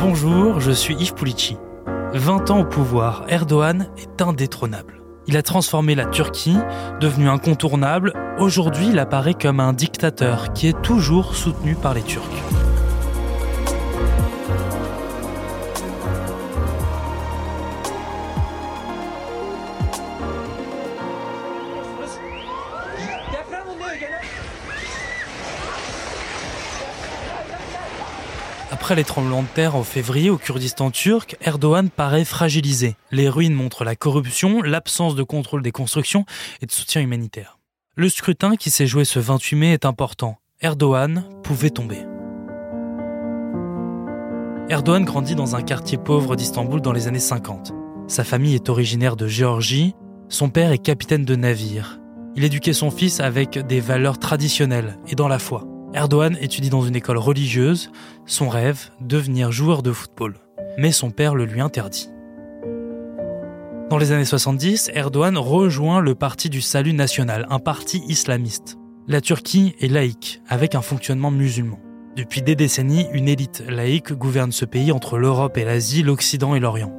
Bonjour, je suis Yves Pulici. 20 ans au pouvoir, Erdogan est indétrônable. Il a transformé la Turquie, devenu incontournable. Aujourd'hui, il apparaît comme un dictateur qui est toujours soutenu par les Turcs. Après les tremblements de terre en février au Kurdistan turc, Erdogan paraît fragilisé. Les ruines montrent la corruption, l'absence de contrôle des constructions et de soutien humanitaire. Le scrutin qui s'est joué ce 28 mai est important. Erdogan pouvait tomber. Erdogan grandit dans un quartier pauvre d'Istanbul dans les années 50. Sa famille est originaire de Géorgie, son père est capitaine de navire. Il éduquait son fils avec des valeurs traditionnelles et dans la foi. Erdogan étudie dans une école religieuse, son rêve, devenir joueur de football. Mais son père le lui interdit. Dans les années 70, Erdogan rejoint le Parti du Salut National, un parti islamiste. La Turquie est laïque, avec un fonctionnement musulman. Depuis des décennies, une élite laïque gouverne ce pays entre l'Europe et l'Asie, l'Occident et l'Orient.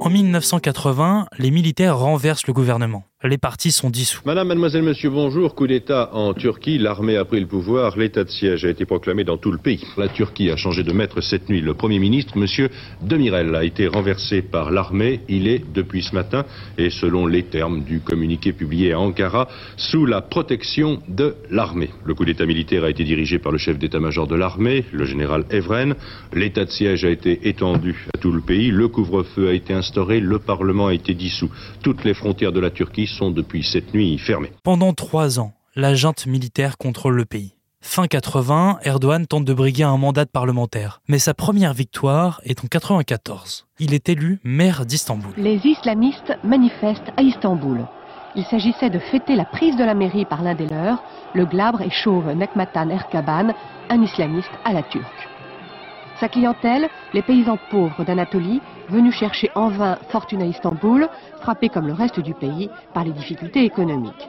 En 1980, les militaires renversent le gouvernement les partis sont dissous. Madame, mademoiselle, monsieur, bonjour. Coup d'État en Turquie. L'armée a pris le pouvoir. L'état de siège a été proclamé dans tout le pays. La Turquie a changé de maître cette nuit. Le Premier ministre, monsieur Demirel, a été renversé par l'armée. Il est, depuis ce matin, et selon les termes du communiqué publié à Ankara, sous la protection de l'armée. Le coup d'État militaire a été dirigé par le chef d'état-major de l'armée, le général Evren. L'état de siège a été étendu à tout le pays. Le couvre-feu a été instauré. Le Parlement a été dissous. Toutes les frontières de la Turquie sont depuis cette nuit fermées. Pendant trois ans, la junte militaire contrôle le pays. Fin 80, Erdogan tente de briguer un mandat de parlementaire. Mais sa première victoire est en 94. Il est élu maire d'Istanbul. Les islamistes manifestent à Istanbul. Il s'agissait de fêter la prise de la mairie par l'un des leurs, le glabre et chauve Nekmatan Erkaban, un islamiste à la turque. Sa clientèle, les paysans pauvres d'Anatolie, venus chercher en vain fortune à Istanbul, frappés comme le reste du pays par les difficultés économiques.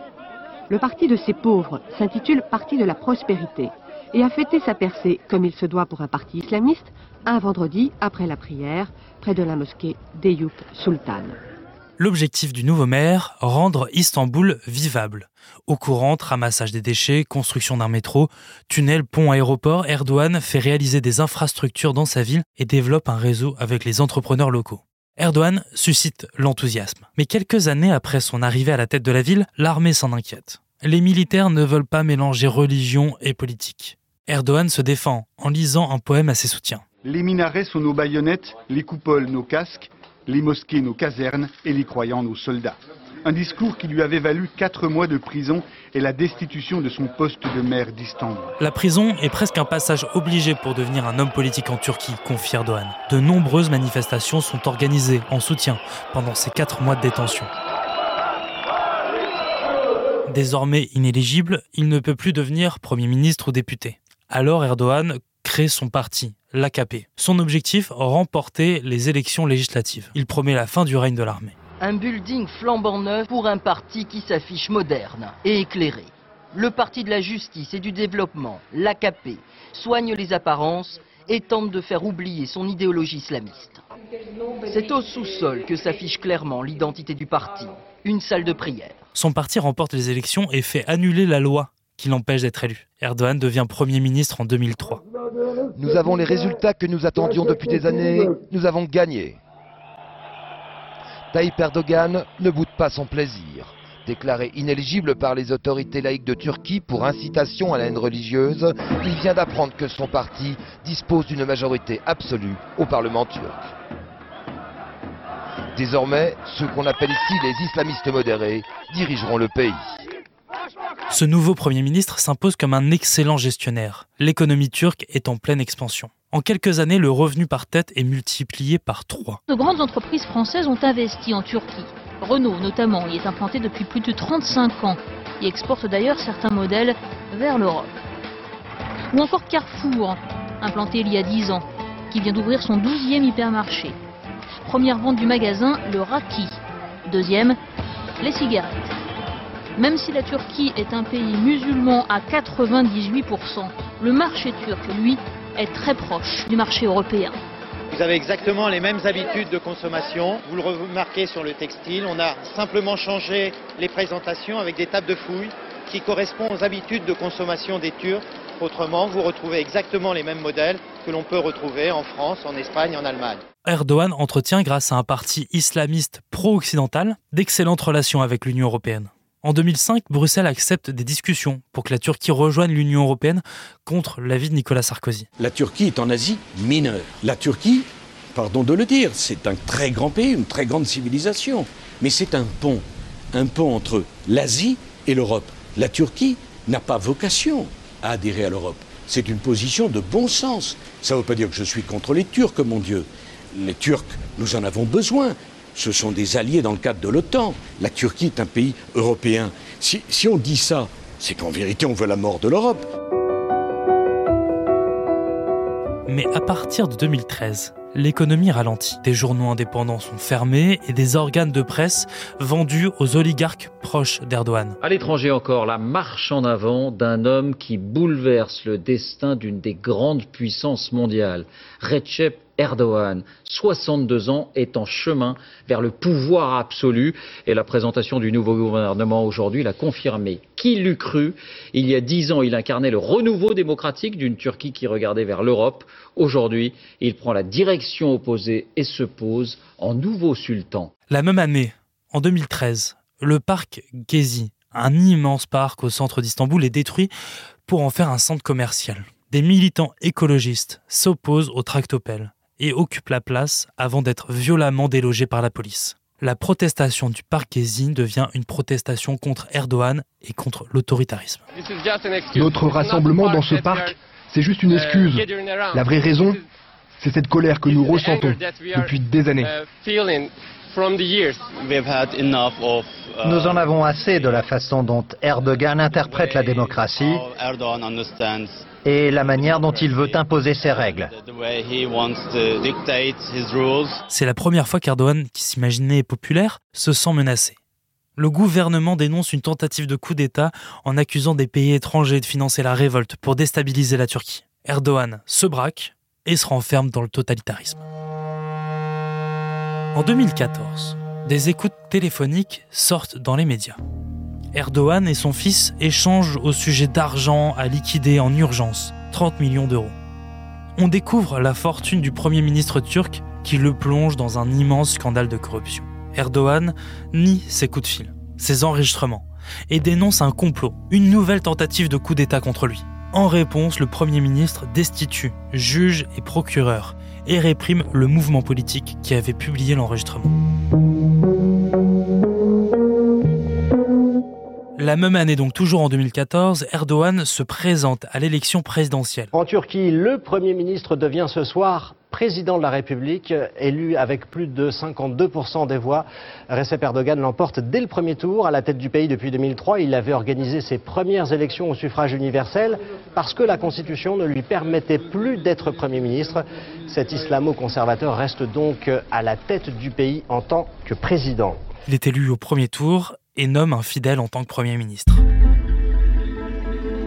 Le parti de ces pauvres s'intitule Parti de la prospérité et a fêté sa percée, comme il se doit pour un parti islamiste, un vendredi après la prière, près de la mosquée d'Eyup Sultan. L'objectif du nouveau maire, rendre Istanbul vivable. Au courant, ramassage des déchets, construction d'un métro, tunnel, pont, aéroport, Erdogan fait réaliser des infrastructures dans sa ville et développe un réseau avec les entrepreneurs locaux. Erdogan suscite l'enthousiasme. Mais quelques années après son arrivée à la tête de la ville, l'armée s'en inquiète. Les militaires ne veulent pas mélanger religion et politique. Erdogan se défend en lisant un poème à ses soutiens. Les minarets sont nos baïonnettes, les coupoles nos casques, les mosquées nos casernes et les croyants nos soldats. Un discours qui lui avait valu quatre mois de prison et la destitution de son poste de maire d'Istanbul. La prison est presque un passage obligé pour devenir un homme politique en Turquie, confie Erdogan. De nombreuses manifestations sont organisées en soutien pendant ces quatre mois de détention. Désormais inéligible, il ne peut plus devenir Premier ministre ou député. Alors Erdogan crée son parti, l'AKP. Son objectif, remporter les élections législatives. Il promet la fin du règne de l'armée. Un building flambant neuf pour un parti qui s'affiche moderne et éclairé. Le parti de la justice et du développement, l'AKP, soigne les apparences et tente de faire oublier son idéologie islamiste. C'est au sous-sol que s'affiche clairement l'identité du parti, une salle de prière. Son parti remporte les élections et fait annuler la loi qui l'empêche d'être élu. Erdogan devient Premier ministre en 2003. Nous avons les résultats que nous attendions depuis des années. Nous avons gagné. Tayyip Erdogan ne boude pas son plaisir. Déclaré inéligible par les autorités laïques de Turquie pour incitation à la haine religieuse, il vient d'apprendre que son parti dispose d'une majorité absolue au Parlement turc. Désormais, ceux qu'on appelle ici les islamistes modérés dirigeront le pays. Ce nouveau Premier ministre s'impose comme un excellent gestionnaire. L'économie turque est en pleine expansion. En quelques années, le revenu par tête est multiplié par trois. De grandes entreprises françaises ont investi en Turquie. Renault notamment y est implanté depuis plus de 35 ans et exporte d'ailleurs certains modèles vers l'Europe. Ou encore Carrefour, implanté il y a 10 ans, qui vient d'ouvrir son 12e hypermarché. Première vente du magasin, le Raki. Deuxième, les cigarettes. Même si la Turquie est un pays musulman à 98%, le marché turc, lui, est très proche du marché européen. Vous avez exactement les mêmes habitudes de consommation. Vous le remarquez sur le textile. On a simplement changé les présentations avec des tables de fouilles qui correspondent aux habitudes de consommation des Turcs. Autrement, vous retrouvez exactement les mêmes modèles que l'on peut retrouver en France, en Espagne, en Allemagne. Erdogan entretient, grâce à un parti islamiste pro-occidental, d'excellentes relations avec l'Union européenne. En 2005, Bruxelles accepte des discussions pour que la Turquie rejoigne l'Union européenne contre l'avis de Nicolas Sarkozy. La Turquie est en Asie mineure. La Turquie, pardon de le dire, c'est un très grand pays, une très grande civilisation. Mais c'est un pont, un pont entre l'Asie et l'Europe. La Turquie n'a pas vocation à adhérer à l'Europe. C'est une position de bon sens. Ça ne veut pas dire que je suis contre les Turcs, mon Dieu. Les Turcs, nous en avons besoin ce sont des alliés dans le cadre de l'OTAN. La Turquie est un pays européen. Si, si on dit ça, c'est qu'en vérité on veut la mort de l'Europe. Mais à partir de 2013, l'économie ralentit. Des journaux indépendants sont fermés et des organes de presse vendus aux oligarques proches d'Erdogan. À l'étranger encore, la marche en avant d'un homme qui bouleverse le destin d'une des grandes puissances mondiales, Recep Erdogan, 62 ans, est en chemin vers le pouvoir absolu et la présentation du nouveau gouvernement aujourd'hui l'a confirmé. Qui l'eût cru? Il y a dix ans, il incarnait le renouveau démocratique d'une Turquie qui regardait vers l'Europe. Aujourd'hui, il prend la direction opposée et se pose en nouveau sultan. La même année, en 2013, le parc Gezi, un immense parc au centre d'Istanbul, est détruit pour en faire un centre commercial. Des militants écologistes s'opposent au tractopelle et occupe la place avant d'être violemment délogé par la police. La protestation du parc Gezi devient une protestation contre Erdogan et contre l'autoritarisme. Notre rassemblement dans ce parc, c'est juste une excuse. La vraie raison, c'est cette colère que nous ressentons depuis des années. Nous en avons assez de la façon dont Erdogan interprète la démocratie et la manière dont il veut imposer ses règles. C'est la première fois qu'Erdogan, qui s'imaginait populaire, se sent menacé. Le gouvernement dénonce une tentative de coup d'État en accusant des pays étrangers de financer la révolte pour déstabiliser la Turquie. Erdogan se braque et se renferme dans le totalitarisme. En 2014, des écoutes téléphoniques sortent dans les médias. Erdogan et son fils échangent au sujet d'argent à liquider en urgence, 30 millions d'euros. On découvre la fortune du Premier ministre turc qui le plonge dans un immense scandale de corruption. Erdogan nie ses coups de fil, ses enregistrements, et dénonce un complot, une nouvelle tentative de coup d'État contre lui. En réponse, le Premier ministre destitue juge et procureur et réprime le mouvement politique qui avait publié l'enregistrement. La même année, donc toujours en 2014, Erdogan se présente à l'élection présidentielle. En Turquie, le Premier ministre devient ce soir président de la République, élu avec plus de 52% des voix. Recep Erdogan l'emporte dès le premier tour. À la tête du pays depuis 2003, il avait organisé ses premières élections au suffrage universel parce que la Constitution ne lui permettait plus d'être Premier ministre. Cet islamo-conservateur reste donc à la tête du pays en tant que président. Il est élu au premier tour et nomme un fidèle en tant que Premier ministre.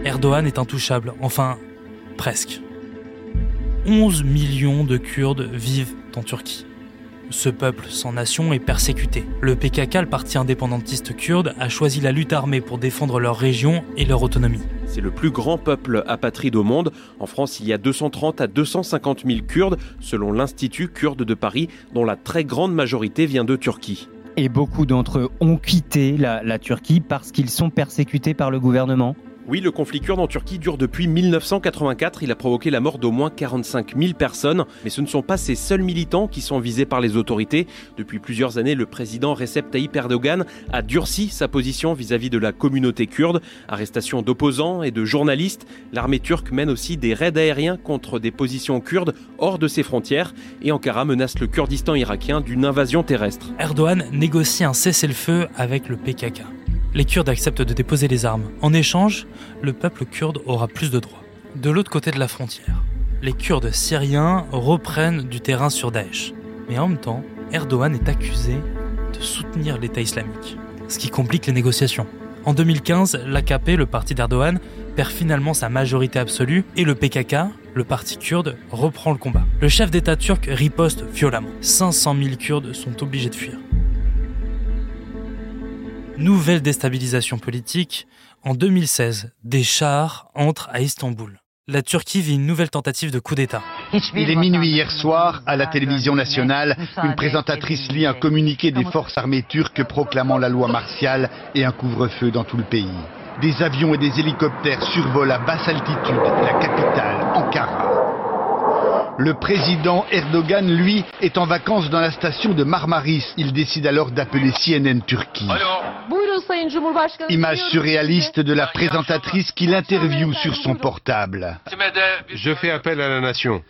Erdogan est intouchable, enfin, presque. 11 millions de Kurdes vivent en Turquie. Ce peuple sans nation est persécuté. Le PKK, le parti indépendantiste kurde, a choisi la lutte armée pour défendre leur région et leur autonomie. C'est le plus grand peuple apatride au monde. En France, il y a 230 à 250 000 Kurdes, selon l'Institut kurde de Paris, dont la très grande majorité vient de Turquie. Et beaucoup d'entre eux ont quitté la, Turquie parce qu'ils sont persécutés par le gouvernement oui, le conflit kurde en Turquie dure depuis 1984. Il a provoqué la mort d'au moins 45 000 personnes. Mais ce ne sont pas ces seuls militants qui sont visés par les autorités. Depuis plusieurs années, le président Recep Tayyip Erdogan a durci sa position vis-à-vis de la communauté kurde. Arrestation d'opposants et de journalistes. L'armée turque mène aussi des raids aériens contre des positions kurdes hors de ses frontières. Et Ankara menace le Kurdistan irakien d'une invasion terrestre. Erdogan négocie un cessez-le-feu avec le PKK les Kurdes acceptent de déposer les armes. En échange, le peuple kurde aura plus de droits. De l'autre côté de la frontière, les Kurdes syriens reprennent du terrain sur Daesh. Mais en même temps, Erdogan est accusé de soutenir l'État islamique, ce qui complique les négociations. En 2015, l'AKP, le parti d'Erdogan, perd finalement sa majorité absolue et le PKK, le parti kurde, reprend le combat. Le chef d'État turc riposte violemment. 500 000 Kurdes sont obligés de fuir. Nouvelle déstabilisation politique. En 2016, des chars entrent à Istanbul. La Turquie vit une nouvelle tentative de coup d'État. Il est minuit hier soir, à la télévision nationale, une présentatrice lit un communiqué des forces armées turques proclamant la loi martiale et un couvre-feu dans tout le pays. Des avions et des hélicoptères survolent à basse altitude la capitale, Ankara. Le président Erdogan, lui, est en vacances dans la station de Marmaris. Il décide alors d'appeler CNN Turquie. Image surréaliste de la présentatrice qui l'interviewe sur son portable. Je fais appel à la nation.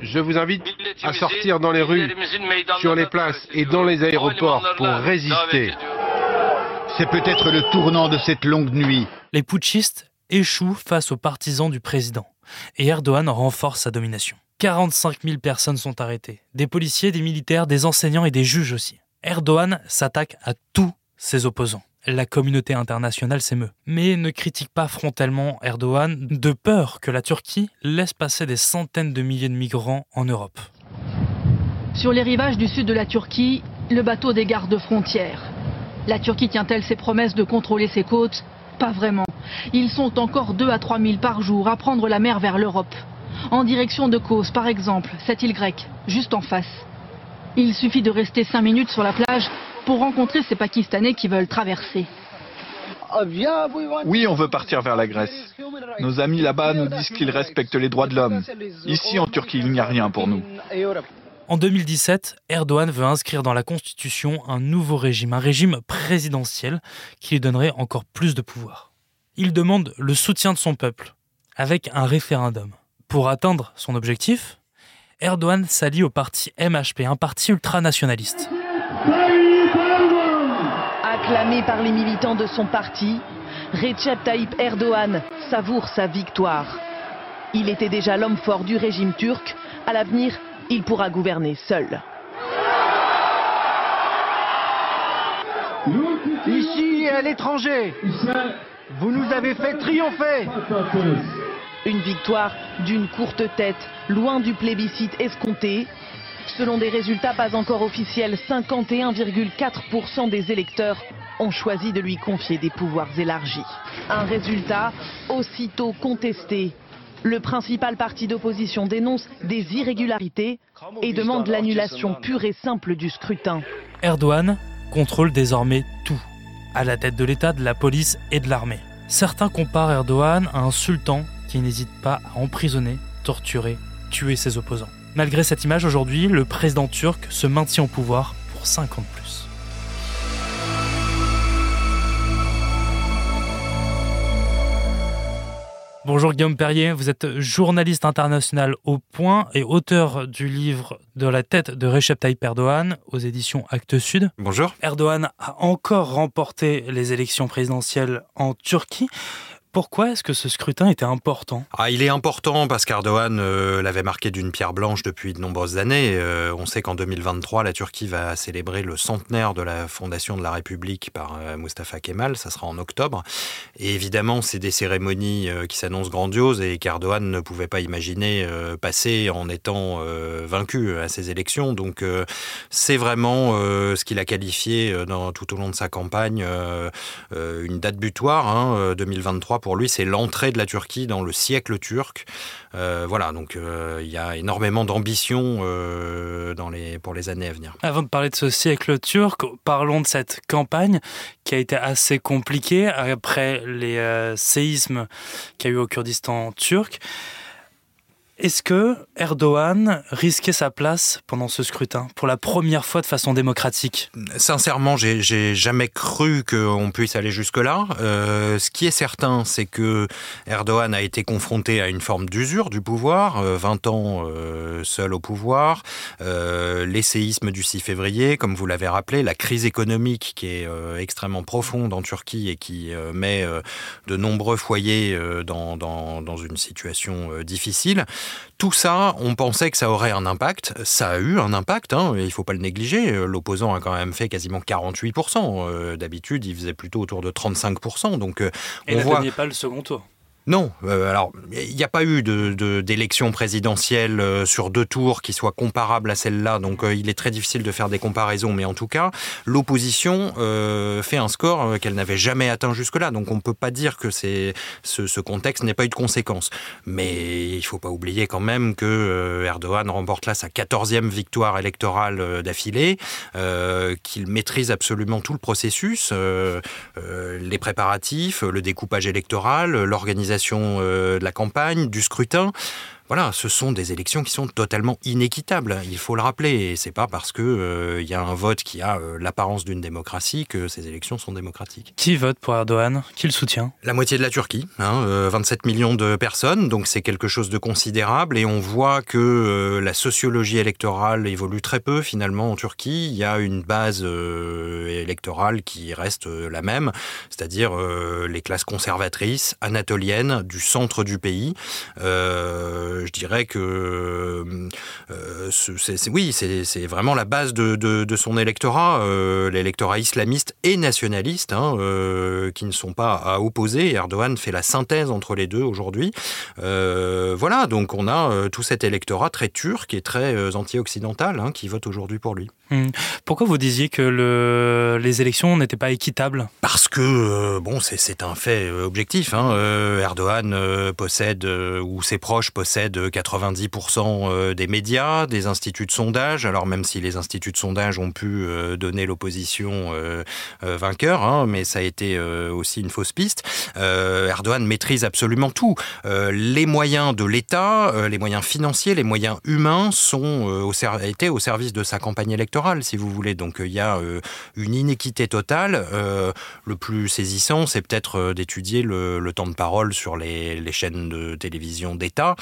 Je vous invite à sortir dans les rues, sur les places et dans les aéroports pour résister. C'est peut-être le tournant de cette longue nuit. Les putschistes échouent face aux partisans du président et Erdogan renforce sa domination. 45 000 personnes sont arrêtées, des policiers, des militaires, des enseignants et des juges aussi. Erdogan s'attaque à tous ses opposants. La communauté internationale s'émeut, mais ne critique pas frontalement Erdogan de peur que la Turquie laisse passer des centaines de milliers de migrants en Europe. Sur les rivages du sud de la Turquie, le bateau des gardes frontières. La Turquie tient-elle ses promesses de contrôler ses côtes? Pas vraiment. Ils sont encore 2 à 3 000 par jour à prendre la mer vers l'Europe. En direction de Kos, par exemple, cette île grecque, juste en face. Il suffit de rester 5 minutes sur la plage pour rencontrer ces Pakistanais qui veulent traverser. Oui, on veut partir vers la Grèce. Nos amis là-bas nous disent qu'ils respectent les droits de l'homme. Ici, en Turquie, il n'y a rien pour nous. En 2017, Erdogan veut inscrire dans la Constitution un nouveau régime, un régime présidentiel qui lui donnerait encore plus de pouvoir. Il demande le soutien de son peuple, avec un référendum. Pour atteindre son objectif, Erdogan s'allie au parti MHP, un parti ultranationaliste. Acclamé par les militants de son parti, Recep Tayyip Erdogan savoure sa victoire. Il était déjà l'homme fort du régime turc. À l'avenir, il pourra gouverner seul. Ici et à l'étranger, vous nous avez fait triompher. Une victoire d'une courte tête, loin du plébiscite escompté. Selon des résultats pas encore officiels, 51,4% des électeurs ont choisi de lui confier des pouvoirs élargis. Un résultat aussitôt contesté le principal parti d'opposition dénonce des irrégularités et demande l'annulation pure et simple du scrutin. Erdogan contrôle désormais tout, à la tête de l'État, de la police et de l'armée. Certains comparent Erdogan à un sultan qui n'hésite pas à emprisonner, torturer, tuer ses opposants. Malgré cette image, aujourd'hui, le président turc se maintient au pouvoir pour 5 ans de plus. Bonjour Guillaume Perrier, vous êtes journaliste international au Point et auteur du livre De la tête de Recep Tayyip Erdogan aux éditions Actes Sud. Bonjour. Erdogan a encore remporté les élections présidentielles en Turquie. Pourquoi est-ce que ce scrutin était important? Ah, Il est important parce qu'Erdogan euh, l'avait marqué d'une pierre blanche depuis de nombreuses années. Euh, on sait qu'en 2023, la Turquie va célébrer le centenaire de la fondation de la République par euh, Mustafa Kemal. Ça sera en octobre. Et évidemment, c'est des cérémonies qui s'annoncent grandioses et qu'Erdogan ne pouvait pas imaginer passer en étant vaincu à ces élections. Donc, c'est vraiment ce qu'il a qualifié dans, tout au long de sa campagne une date butoir, hein, 2023 pour lui, c'est l'entrée de la Turquie dans le siècle turc. Euh, voilà, donc euh, il y a énormément d'ambition euh, pour les années à venir. Avant de parler de ce siècle turc, parlons de cette campagne qui a été assez compliquée après les séismes qu'il y a eu au Kurdistan turc. Est-ce que Erdogan risquait sa place pendant ce scrutin pour la première fois de façon démocratique? Sincèrement, j'ai jamais cru qu'on puisse aller jusque-là. Euh, ce qui est certain, c'est que Erdogan a été confronté à une forme d'usure du pouvoir, 20 euh, ans euh, seul au pouvoir, les séismes du 6 février, comme vous l'avez rappelé, la crise économique qui est extrêmement profonde en Turquie et qui met de nombreux foyers dans une situation difficile. Tout ça, on pensait que ça aurait un impact. Ça a eu un impact, hein, il ne faut pas le négliger. L'opposant a quand même fait quasiment 48%. D'habitude, il faisait plutôt autour de 35%. Donc, et on ne voit... pas le second tour. Non, euh, alors il n'y a pas eu d'élection de, présidentielle euh, sur deux tours qui soit comparable à celle-là, donc euh, il est très difficile de faire des comparaisons, mais en tout cas, l'opposition fait un score qu'elle n'avait jamais atteint jusque-là, donc on ne peut pas dire que ce, ce, contexte n'ait pas eu de conséquences. Mais il ne faut pas oublier quand même que Erdogan remporte là sa quatorzième victoire électorale d'affilée, qu'il maîtrise absolument tout le processus, les préparatifs, le découpage électoral, l'organisation euh, de la campagne, du scrutin. Voilà, ce sont des élections qui sont totalement inéquitables. Il faut le rappeler. Et c'est pas parce que euh, il y a un vote qui a euh, l'apparence d'une démocratie que ces élections sont démocratiques. Qui vote pour Erdogan? Qui le soutient? La moitié de la Turquie, 27 hein, millions de personnes. Donc c'est quelque chose de considérable. Et on voit que la sociologie électorale évolue très peu finalement en Turquie. Il y a une base électorale qui reste la même, c'est-à-dire les classes conservatrices, anatoliennes, du centre du pays je dirais que euh, c'est, oui, c'est vraiment la base de, son électorat, euh, l'électorat islamiste et nationaliste, hein, euh, qui ne sont pas à opposer. Erdogan fait la synthèse entre les deux aujourd'hui. voilà, donc on a tout cet électorat très turc et très anti-occidental hein, qui vote aujourd'hui pour lui. Hmm. Pourquoi vous disiez que le, les élections n'étaient pas équitables? Parce que, bon, c'est un fait objectif. Hein. Erdogan possède, ou ses proches possèdent de 90% euh, des médias, des instituts de sondage. Alors même si les instituts de sondage ont pu euh, donner l'opposition euh, vainqueur, hein, mais ça a été aussi une fausse piste. Erdogan maîtrise absolument tout. les moyens de l'État, les moyens financiers, les moyens humains sont au étaient au service de sa campagne électorale, si vous voulez. Donc il y a une inéquité totale. le plus saisissant, c'est peut-être d'étudier le, temps de parole sur les, les chaînes de télévision d'État.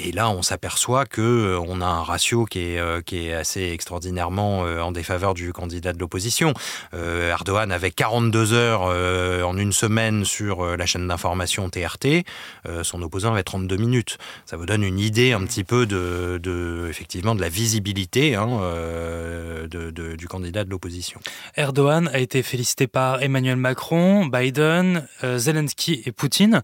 Et là, on s'aperçoit que euh, on a un ratio qui est, euh, qui est assez extraordinairement euh, en défaveur du candidat de l'opposition. Erdogan avait 42 heures en une semaine sur la chaîne d'information TRT. son opposant avait 32 minutes. Ça vous donne une idée un petit peu de, effectivement de la visibilité hein, du candidat de l'opposition. Erdogan a été félicité par Emmanuel Macron, Biden, Zelensky et Poutine.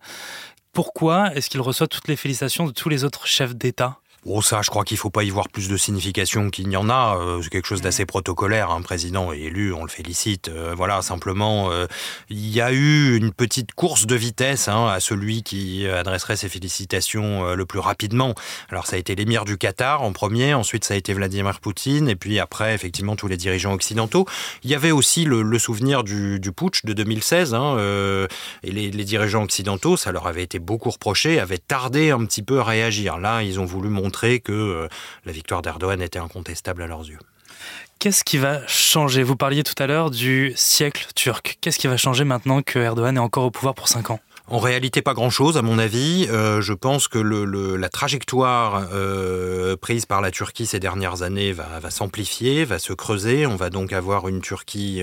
Pourquoi est-ce qu'il reçoit toutes les félicitations de tous les autres chefs d'État? Oh, ça, je crois qu'il ne faut pas y voir plus de signification qu'il n'y en a. Euh, c'est quelque chose d'assez protocolaire. Un président est élu, on le félicite. Euh, voilà, simplement, euh, il y a eu une petite course de vitesse hein, à celui qui adresserait ses félicitations le plus rapidement. Alors, ça a été l'émir du Qatar en premier, ensuite ça a été Vladimir Poutine, et puis après, effectivement, tous les dirigeants occidentaux. Il y avait aussi le, souvenir du, putsch de 2016, hein, et les, les dirigeants occidentaux, ça leur avait été beaucoup reproché, avaient tardé un petit peu à réagir. Là, ils ont voulu que euh, la victoire d'Erdogan était incontestable à leurs yeux. Qu'est-ce qui va changer? Vous parliez tout à l'heure du siècle turc. Qu'est-ce qui va changer maintenant que Erdogan est encore au pouvoir pour 5 ans? En réalité, pas grand-chose, à mon avis. Euh, je pense que la trajectoire euh, prise par la Turquie ces dernières années va, va s'amplifier, va se creuser. On va donc avoir une Turquie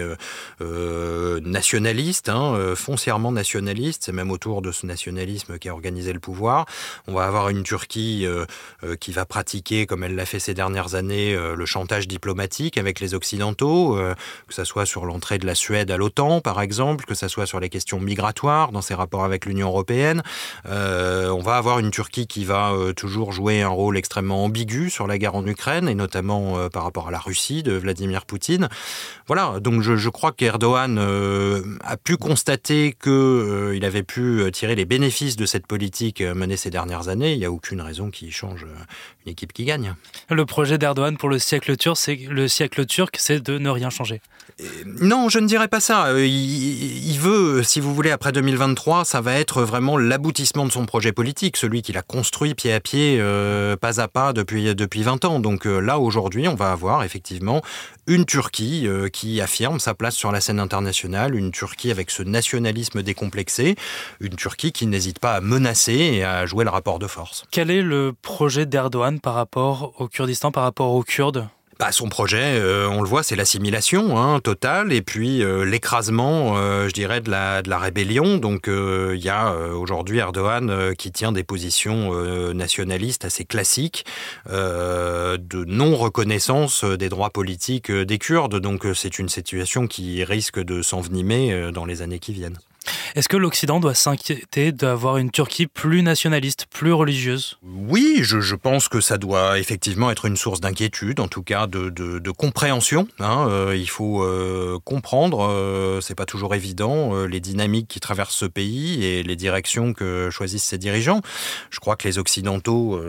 euh, nationaliste, hein, foncièrement nationaliste. C'est même autour de ce nationalisme qui a organisé le pouvoir. On va avoir une Turquie qui va pratiquer, comme elle l'a fait ces dernières années, le chantage diplomatique avec les Occidentaux, que ce soit sur l'entrée de la Suède à l'OTAN, par exemple, que ce soit sur les questions migratoires dans ses rapports avec avec l'Union européenne. Euh, on va avoir une Turquie qui va euh, toujours jouer un rôle extrêmement ambigu sur la guerre en Ukraine, et notamment euh, par rapport à la Russie de Vladimir Poutine. Voilà, donc je, crois qu'Erdogan a pu constater qu'il avait pu tirer les bénéfices de cette politique menée ces dernières années. Il n'y a aucune raison qui change une équipe qui gagne. Le projet d'Erdogan pour le siècle turc, c'est le siècle turc, c'est de ne rien changer. Non, je ne dirais pas ça. il veut, si vous voulez, après 2023, ça va être vraiment l'aboutissement de son projet politique, celui qu'il a construit pied à pied, euh, pas à pas depuis, depuis 20 ans. Donc euh, là, aujourd'hui, on va avoir effectivement une Turquie euh, qui affirme sa place sur la scène internationale, une Turquie avec ce nationalisme décomplexé, une Turquie qui n'hésite pas à menacer et à jouer le rapport de force. Quel est le projet d'Erdogan par rapport au Kurdistan, par rapport aux Kurdes? Bah, Son projet, euh, on le voit, c'est l'assimilation hein, totale et puis euh, l'écrasement, euh, je dirais, de la, de la rébellion. Donc il y a aujourd'hui Erdogan qui tient des positions nationalistes assez classiques de non-reconnaissance des droits politiques des Kurdes. Donc c'est une situation qui risque de s'envenimer dans les années qui viennent. Est-ce que l'Occident doit s'inquiéter d'avoir une Turquie plus nationaliste, plus religieuse? Oui, je, pense que ça doit effectivement être une source d'inquiétude, en tout cas de, compréhension. Hein. Euh, il faut euh, comprendre, euh, c'est pas toujours évident, les dynamiques qui traversent ce pays et les directions que choisissent ses dirigeants. Je crois que les Occidentaux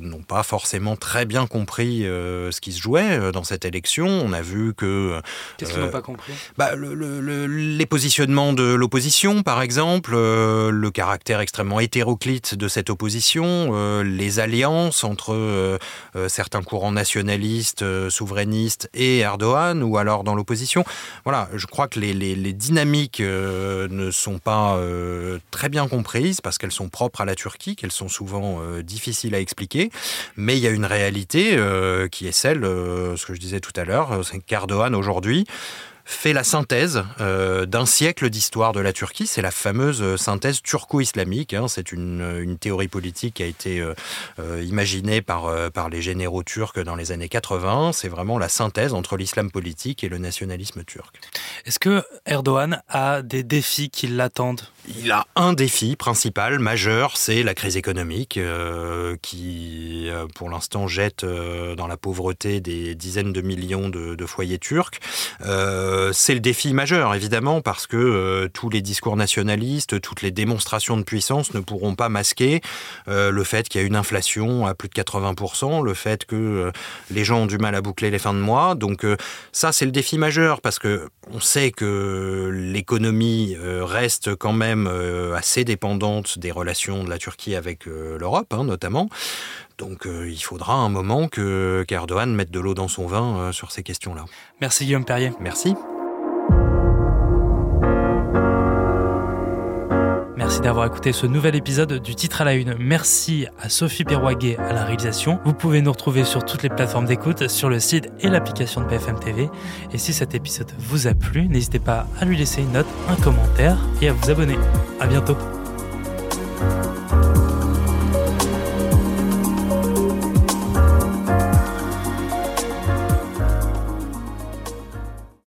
n'ont pas forcément très bien compris ce qui se jouait dans cette élection. On a vu que... Qu'est-ce qu'ils n'ont pas compris? bah, Les positionnements de l'opposition par exemple, euh, le caractère extrêmement hétéroclite de cette opposition, euh, les alliances entre euh, certains courants nationalistes, souverainistes et Erdogan, ou alors dans l'opposition. Voilà, je crois que les, les dynamiques ne sont pas très bien comprises parce qu'elles sont propres à la Turquie, qu'elles sont souvent difficiles à expliquer, mais il y a une réalité qui est celle, ce que je disais tout à l'heure, c'est qu'Erdogan aujourd'hui, fait la synthèse euh, d'un siècle d'histoire de la Turquie. C'est la fameuse euh, synthèse turco-islamique. Hein. C'est une, théorie politique qui a été euh, imaginée par, par les généraux turcs dans les années 80. C'est vraiment la synthèse entre l'islam politique et le nationalisme turc. Est-ce que Erdogan a des défis qui l'attendent? Il a un défi principal, majeur, c'est la crise économique euh, qui, euh, pour l'instant, jette euh, dans la pauvreté des dizaines de millions de, foyers turcs. C'est le défi majeur, évidemment, parce que tous les discours nationalistes, toutes les démonstrations de puissance ne pourront pas masquer le fait qu'il y a une inflation à plus de 80%, le fait que les gens ont du mal à boucler les fins de mois. Donc ça, c'est le défi majeur, parce que on sait que l'économie reste quand même euh, assez dépendante des relations de la Turquie avec euh, l'Europe, hein, notamment. Donc euh, il faudra un moment que qu'Erdogan mette de l'eau dans son vin sur ces questions-là. Merci Guillaume Perrier. Merci. Merci d'avoir écouté ce nouvel épisode du Titre à la Une. Merci à Sophie Perwaguet à la réalisation. Vous pouvez nous retrouver sur toutes les plateformes d'écoute, sur le site et l'application de BFM TV. Et si cet épisode vous a plu, n'hésitez pas à lui laisser une note, un commentaire et à vous abonner. À bientôt.